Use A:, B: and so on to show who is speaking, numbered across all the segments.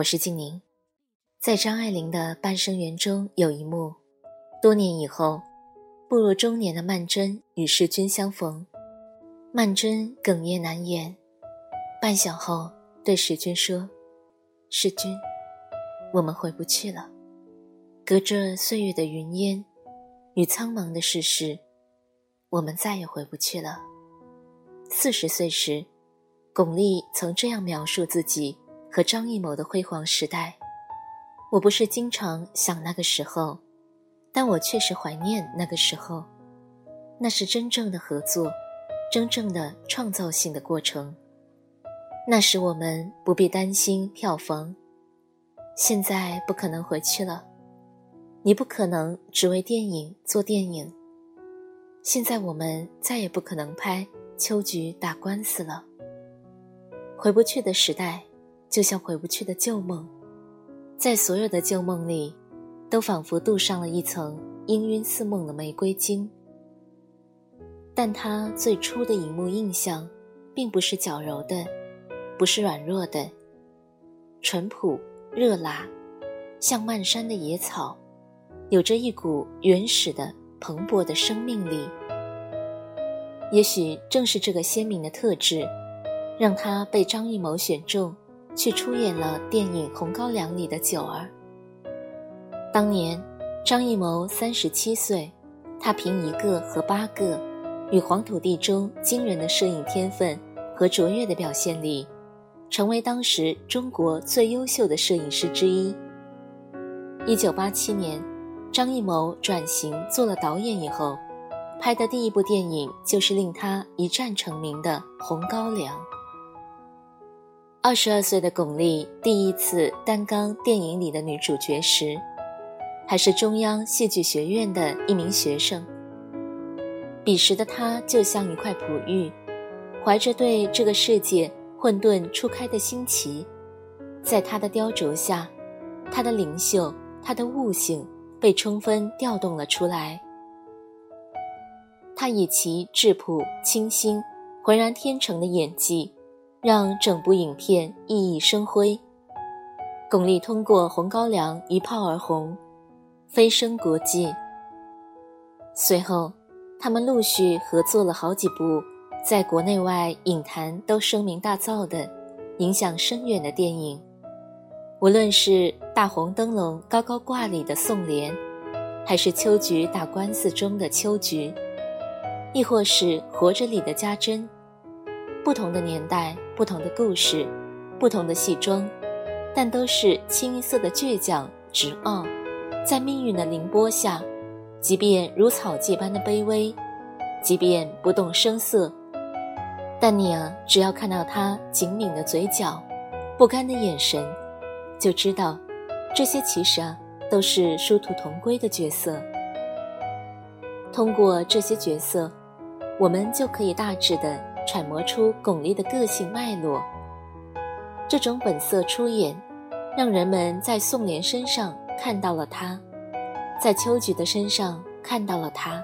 A: 我是静宁，在张爱玲的《半生缘》中有一幕：多年以后，步入中年的曼桢与世钧相逢，曼桢哽咽难言，半晌后对世钧说：“世钧，我们回不去了。隔着岁月的云烟与苍茫的世事，我们再也回不去了。”四十岁时，巩俐曾这样描述自己。和张艺谋的辉煌时代，我不是经常想那个时候，但我确实怀念那个时候。那是真正的合作，真正的创造性的过程。那时我们不必担心票房，现在不可能回去了。你不可能只为电影做电影。现在我们再也不可能拍《秋菊打官司》了。回不去的时代。就像回不去的旧梦，在所有的旧梦里，都仿佛镀上了一层氤氲似梦的玫瑰金。但他最初的荧幕印象，并不是矫揉的，不是软弱的，淳朴热辣，像漫山的野草，有着一股原始的蓬勃的生命力。也许正是这个鲜明的特质，让他被张艺谋选中。去出演了电影《红高粱》里的九儿。当年，张艺谋三十七岁，他凭一个和八个，与黄土地中惊人的摄影天分和卓越的表现力，成为当时中国最优秀的摄影师之一。一九八七年，张艺谋转型做了导演以后，拍的第一部电影就是令他一战成名的《红高粱》。二十二岁的巩俐第一次担纲电影里的女主角时，还是中央戏剧学院的一名学生。彼时的她就像一块璞玉，怀着对这个世界混沌初开的新奇，在她的雕琢下，她的灵秀、她的悟性被充分调动了出来。她以其质朴、清新、浑然天成的演技。让整部影片熠熠生辉。巩俐通过《红高粱》一炮而红，飞升国际。随后，他们陆续合作了好几部在国内外影坛都声名大噪的、影响深远的电影。无论是《大红灯笼高高挂》里的宋莲，还是《秋菊打官司》中的秋菊，亦或是《活着》里的家珍。不同的年代，不同的故事，不同的戏装，但都是清一色的倔强、执拗。在命运的凌波下，即便如草芥般的卑微，即便不动声色，但你啊，只要看到他紧抿的嘴角，不甘的眼神，就知道，这些其实啊，都是殊途同归的角色。通过这些角色，我们就可以大致的。揣摩出巩俐的个性脉络，这种本色出演，让人们在宋莲身上看到了她，在秋菊的身上看到了她，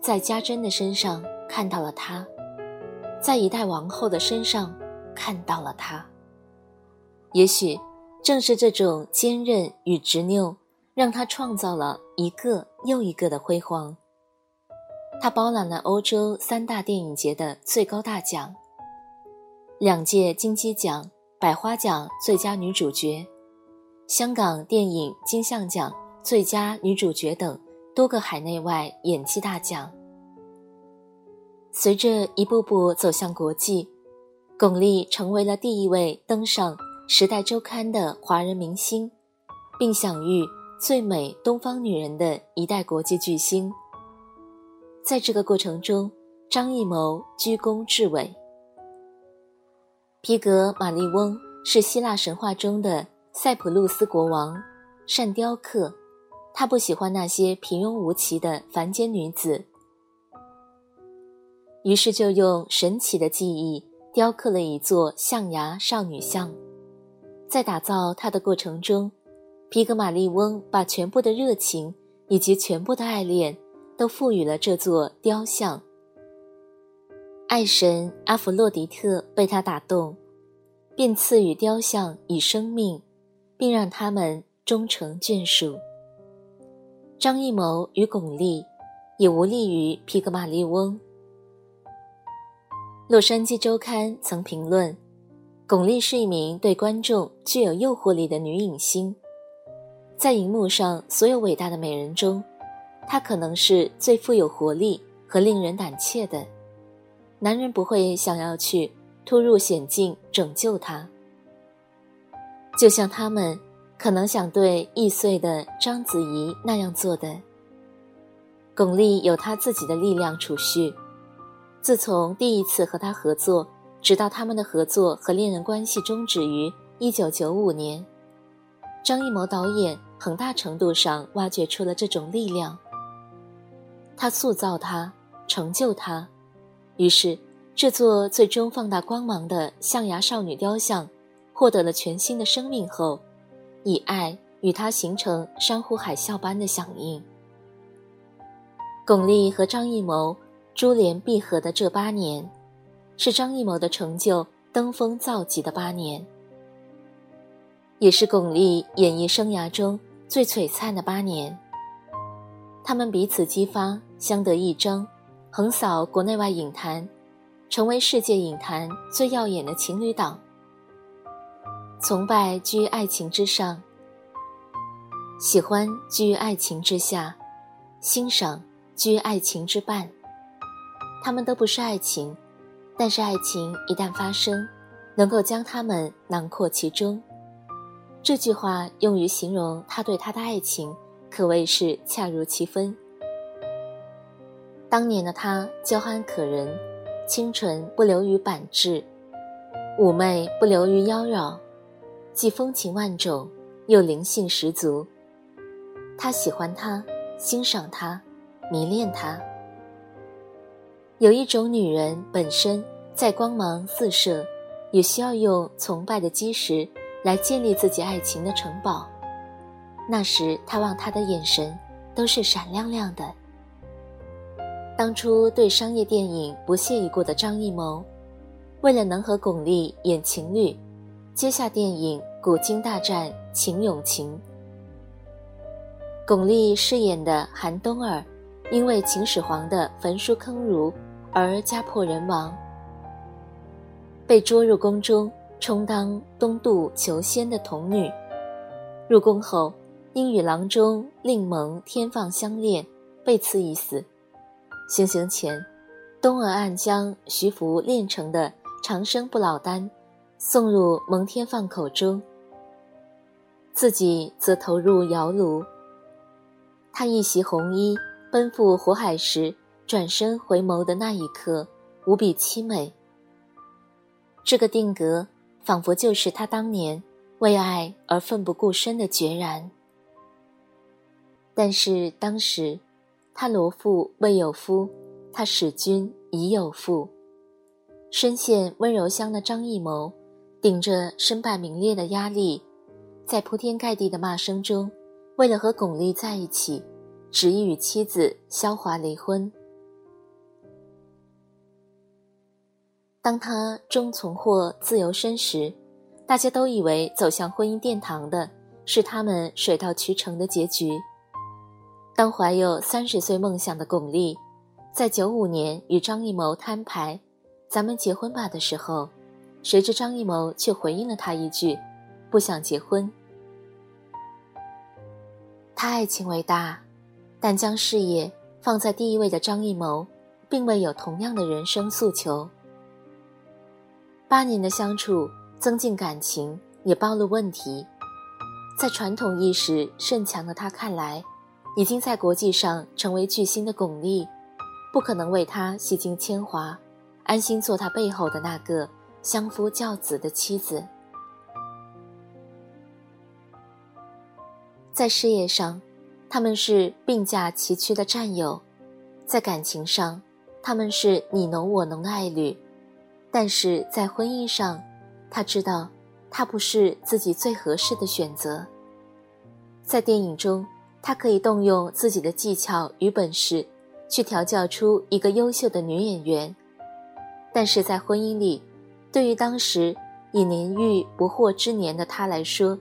A: 在家珍的身上看到了她，在一代王后的身上看到了她。也许正是这种坚韧与执拗，让她创造了一个又一个的辉煌。她包揽了欧洲三大电影节的最高大奖，两届金鸡奖、百花奖最佳女主角，香港电影金像奖最佳女主角等多个海内外演技大奖。随着一步步走向国际，巩俐成为了第一位登上《时代周刊》的华人明星，并享誉最美东方女人的一代国际巨星。在这个过程中，张艺谋居功至伟。皮格·马利翁是希腊神话中的塞浦路斯国王，善雕刻。他不喜欢那些平庸无奇的凡间女子，于是就用神奇的技艺雕刻了一座象牙少女像。在打造它的过程中，皮格马利翁把全部的热情以及全部的爱恋都赋予了这座雕像。爱神阿弗洛狄特被他打动，便赐予雕像以生命，并让他们终成眷属。张艺谋与巩俐也无利于皮格马利翁。洛杉矶周刊曾评论，巩俐是一名对观众具有诱惑力的女影星，在荧幕上所有伟大的美人中，他可能是最富有活力和令人胆怯的。男人不会想要去突入险境拯救他，就像他们。可能想对易碎的章子怡那样做的。巩俐有她自己的力量储蓄，自从第一次和他合作，直到他们的合作和恋人关系终止于一九九五年，张艺谋导演很大程度上挖掘出了这种力量。他塑造她，成就她，于是这座最终放大光芒的象牙少女雕像，获得了全新的生命后。以爱与他形成山呼海啸般的响应。巩俐和张艺谋珠联璧合的这八年，是张艺谋的成就登峰造极的八年，也是巩俐演艺生涯中最璀璨的八年。他们彼此激发，相得益彰，横扫国内外影坛，成为世界影坛最耀眼的情侣档。崇拜居爱情之上，喜欢居爱情之下，欣赏居爱情之半。他们都不是爱情，但是爱情一旦发生，能够将他们囊括其中。这句话用于形容他对她的爱情，可谓是恰如其分。当年的他娇憨可人，清纯不流于板质，妩媚不流于妖娆。既风情万种，又灵性十足。他喜欢她，欣赏她，迷恋她。有一种女人本身在光芒四射，也需要用崇拜的基石来建立自己爱情的城堡。那时，他望她的眼神都是闪亮亮的。当初对商业电影不屑一顾的张艺谋，为了能和巩俐演情侣。接下电影《古今大战秦俑情》，巩俐饰演的韩冬儿，因为秦始皇的焚书坑儒而家破人亡，被捉入宫中充当东渡求仙的童女。入宫后，因与郎中令蒙天放相恋，被赐一死。行刑前，东儿暗将徐福炼成的长生不老丹。送入蒙天放口中，自己则投入窑炉。他一袭红衣奔赴火海时，转身回眸的那一刻，无比凄美。这个定格，仿佛就是他当年为爱而奋不顾身的决然。但是当时，他罗父未有夫，他使君已有妇。深陷温柔乡的张艺谋。顶着身败名裂的压力，在铺天盖地的骂声中，为了和巩俐在一起，执意与妻子萧华离婚。当他终重获自由身时，大家都以为走向婚姻殿堂的是他们水到渠成的结局。当怀有三十岁梦想的巩俐，在九五年与张艺谋摊牌“咱们结婚吧”的时候。谁知张艺谋却回应了他一句：“不想结婚。”他爱情伟大，但将事业放在第一位的张艺谋，并未有同样的人生诉求。八年的相处，增进感情，也暴露问题。在传统意识甚强的他看来，已经在国际上成为巨星的巩俐不可能为他洗尽铅华安心做他背后的那个相夫教子的妻子。在事业上他们是并驾齐驱的战友在感情上他们是你侬我侬的爱侣。但是在婚姻上他知道他不是自己最合适的选择。在电影中他可以动用自己的技巧与本事，去调教出一个优秀的女演员；但是在婚姻里，对于当时已年逾不惑之年的他来说，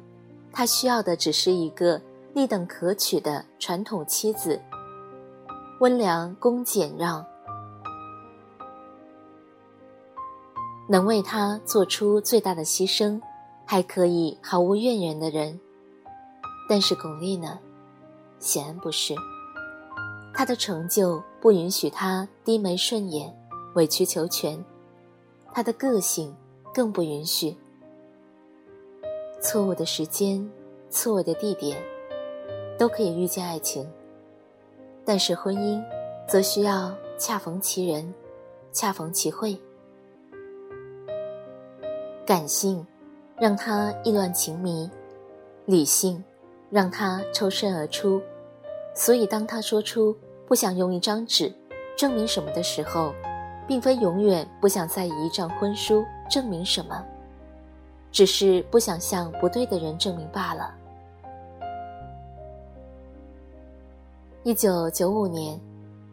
A: 他需要的只是一个立等可取的传统妻子，温良恭俭让，能为他做出最大的牺牲，还可以毫无怨言的人。但是巩俐呢，显然不是。他的成就不允许他低眉顺眼、委曲求全，他的个性更不允许。错误的时间，错误的地点，都可以遇见爱情。但是婚姻，则需要恰逢其人，恰逢其会。感性，让他意乱情迷；理性，让他抽身而出。所以，当他说出不想用一张纸证明什么的时候，并非永远不想再以一张婚书证明什么。只是不想向不对的人证明罢了。一九九五年，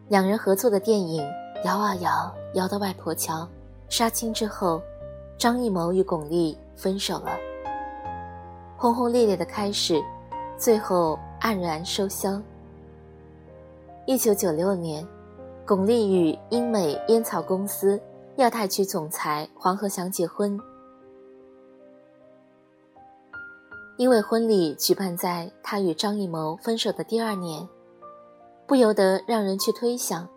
A: 两人合作的电影《摇啊摇，摇到外婆桥》杀青之后，张艺谋与巩俐分手了。轰轰烈烈的开始，最后黯然收销。一九九六年，巩俐与英美烟草公司亚太区总裁黄鹤祥结婚。因为婚礼举办在他与张艺谋分手的第二年，不由得让人去推想，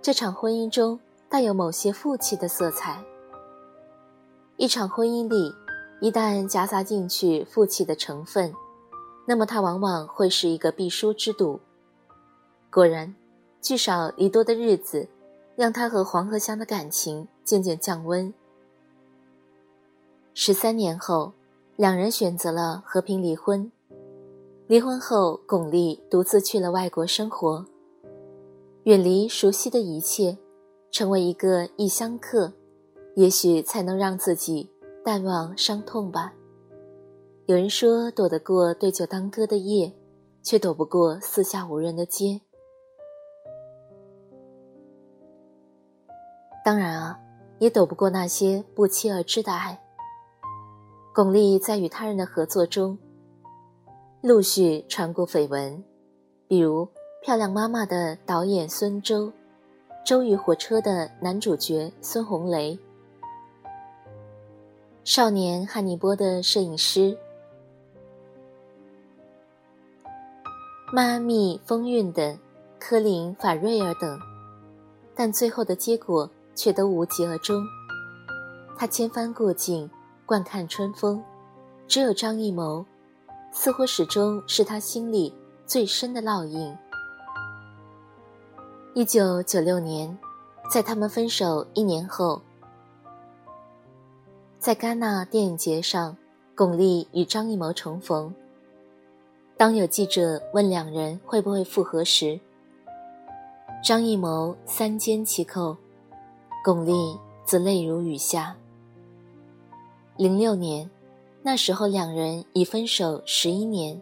A: 这场婚姻中带有某些负气的色彩。一场婚姻里，一旦夹杂进去负气的成分，那么它往往会是一个必输之赌。果然，聚少离多的日子，让他和黄鹤香的感情渐渐降温。十三年后。两人选择了和平离婚。离婚后，巩俐独自去了外国生活，远离熟悉的一切，成为一个异乡客，也许才能让自己淡忘伤痛吧。有人说，躲得过对酒当歌的夜，却躲不过四下无人的街。当然啊，也躲不过那些不期而至的爱。巩俐在与他人的合作中，陆续传过绯闻，比如《漂亮妈妈》的导演孙周，《周瑜火车》的男主角孙红雷，《少年汉尼波》的摄影师，《迈阿密风韵》的科林·法瑞尔等，但最后的结果却都无疾而终。他千帆过尽。惯看春风，只有张艺谋，似乎始终是他心里最深的烙印。一九九六年，在他们分手一年后，在戛纳电影节上，巩俐与张艺谋重逢。当有记者问两人会不会复合时，张艺谋三缄其口，巩俐则泪如雨下。零六年，那时候两人已分手十一年，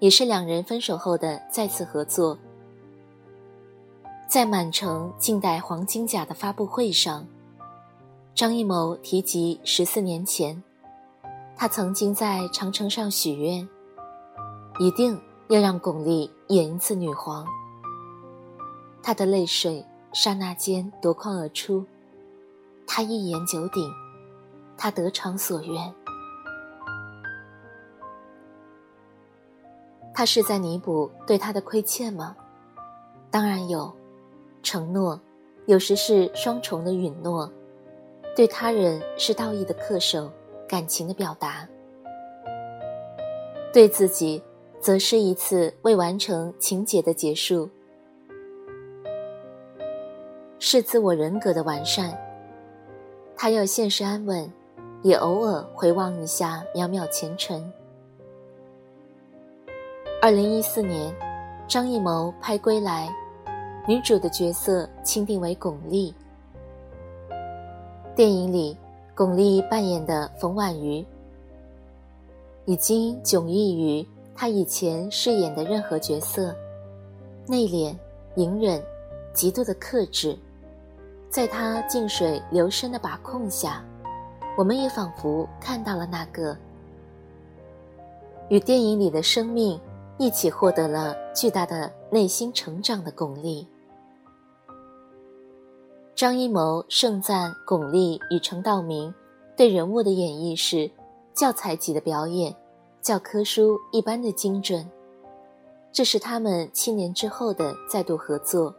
A: 也是两人分手后的再次合作。在满城尽带黄金甲的发布会上，张艺谋提及十四年前，他曾经在长城上许愿，一定要让巩俐演一次女皇。她的泪水刹那间夺眶而出，她一言九鼎。他得偿所愿，他是在弥补对他的亏欠吗？当然有，承诺有时是双重的允诺，对他人是道义的恪守，感情的表达；对自己，则是一次未完成情节的结束，是自我人格的完善。他要现实安稳。也偶尔回望一下渺渺前程。二零一四年，张艺谋拍《归来》，女主的角色钦定为巩俐。电影里，巩俐扮演的冯婉瑜，已经迥异于他以前饰演的任何角色，内敛、隐忍、极度的克制，在他静水流深的把控下，我们也仿佛看到了那个与电影里的生命一起获得了巨大的内心成长的巩俐。张艺谋盛赞巩俐与陈道明对人物的演绎是教材级的表演，教科书一般的精准。这是他们七年之后的再度合作，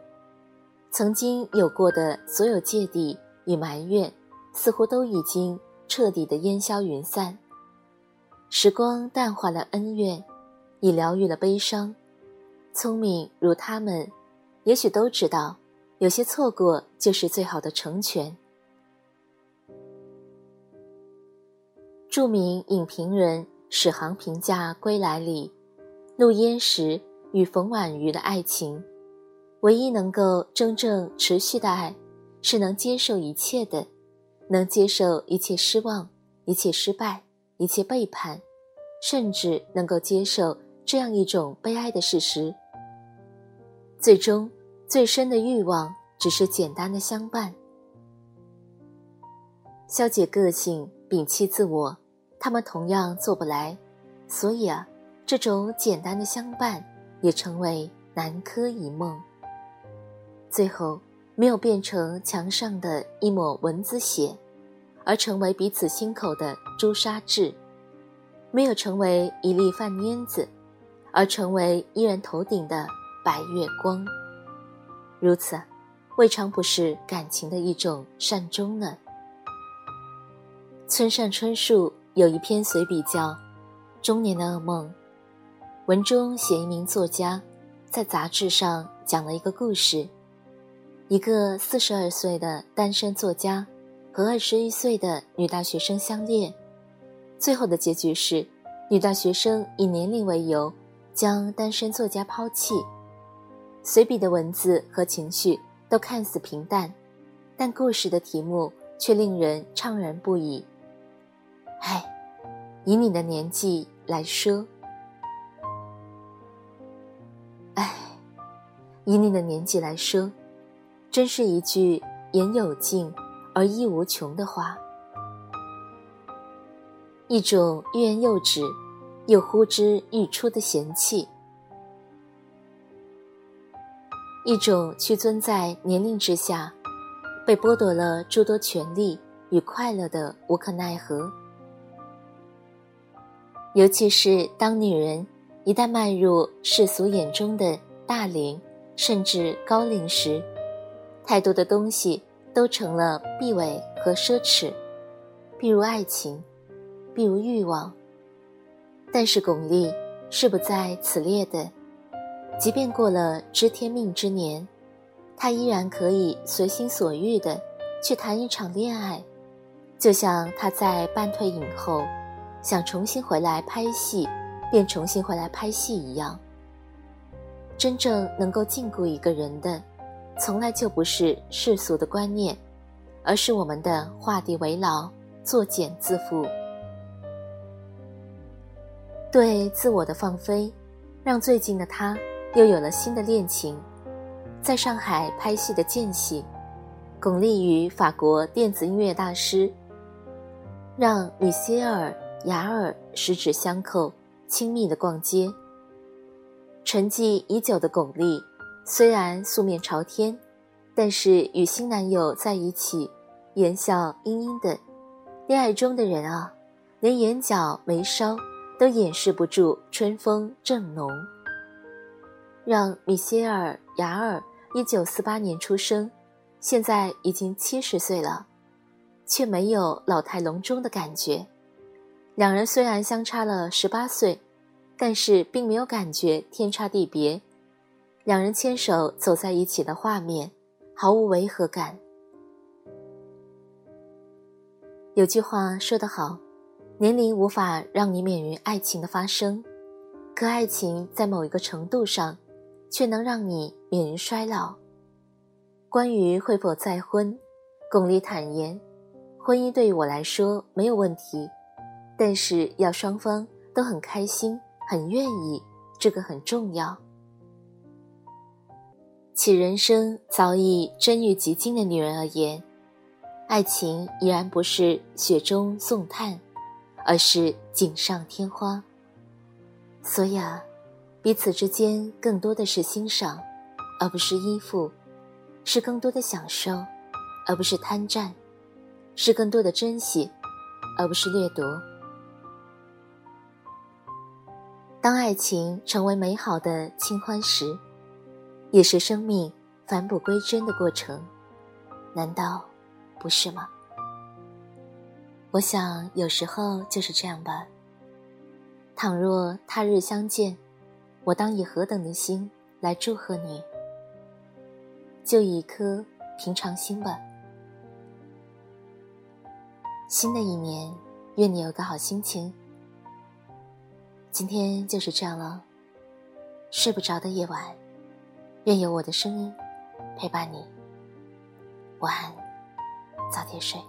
A: 曾经有过的所有芥蒂与埋怨，似乎都已经彻底的烟消云散。时光淡化了恩怨，已疗愈了悲伤。聪明如他们，也许都知道。有些错过就是最好的成全。著名影评人史航评价《归来》里，陆焉识与冯婉瑜的爱情，唯一能够真正持续的爱，是能接受一切的，能接受一切失望、一切失败、一切背叛，甚至能够接受这样一种悲哀的事实：最终。最深的欲望只是简单的相伴，消解个性，摒弃自我，他们同样做不来。所以啊，这种简单的相伴也成为南柯一梦。最后，没有变成墙上的一抹蚊子血，而成为彼此心口的朱砂痣；没有成为一粒饭粘子，而成为依然头顶的白月光。如此，未尝不是感情的一种善终呢。村上春树有一篇随笔叫《中年的噩梦》，文中写一名作家在杂志上讲了一个故事：一个四十二岁的单身作家和二十一岁的女大学生相恋，最后的结局是，女大学生以年龄为由将单身作家抛弃。随笔的文字和情绪都看似平淡，但故事的题目却令人怅然不已。唉，以你的年纪来说，唉，以你的年纪来说，真是一句言有尽而意无穷的话。一种欲言又止，又呼之欲出的嫌弃。一种屈尊在年龄之下，被剥夺了诸多权利与快乐的无可奈何。尤其是当女人一旦迈入世俗眼中的大龄甚至高龄时，太多的东西都成了避讳和奢侈，比如爱情，比如欲望。但是巩俐是不在此列的。即便过了知天命之年，她依然可以随心所欲的去谈一场恋爱，就像她在半退隐后，想重新回来拍戏，便重新回来拍戏一样。真正能够禁锢一个人的，从来就不是世俗的观念，而是我们的画地为牢、作茧自缚，对自我的放飞，让最近的他。又有了新的恋情，在上海拍戏的间隙，巩俐与法国电子音乐大师让米歇尔·雅尔十指相扣，亲密的逛街。沉寂已久的巩俐，虽然素面朝天，但是与新男友在一起，言笑盈盈的。恋爱中的人啊，连眼角眉梢都掩饰不住春风正浓。让米歇尔·雅尔一九四八年出生，现在已经七十岁了，却没有老态龙钟的感觉。两人虽然相差了十八岁，但是并没有感觉天差地别。两人牵手走在一起的画面，毫无违和感。有句话说得好，年龄无法让你免于爱情的发生。可爱情在某一个程度上，却能让你免于衰老。关于会否再婚，巩俐坦言，婚姻对于我来说没有问题，但是要双方都很开心、很愿意，这个很重要。其人生早已臻于极境的女人而言，爱情已然不是雪中送炭，而是锦上添花。所以啊，彼此之间更多的是欣赏，而不是依附；是更多的享受，而不是贪占；是更多的珍惜，而不是掠夺。当爱情成为美好的清欢时。也是生命返璞归真的过程，难道不是吗？我想有时候就是这样吧。倘若他日相见，我当以何等的心来祝贺你？就以一颗平常心吧。新的一年，愿你有个好心情。今天就是这样了，睡不着的夜晚。愿有我的声音陪伴你，晚安，早点睡。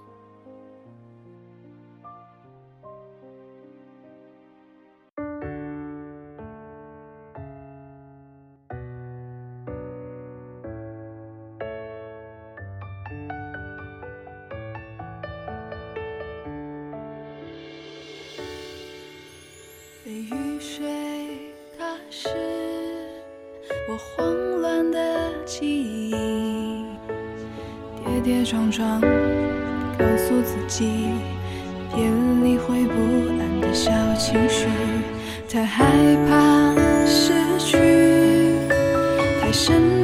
B: 慌乱的。记忆跌跌撞撞，告诉自己别理会不安的小情绪。太害怕失去，太深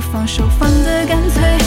B: 放手放得干脆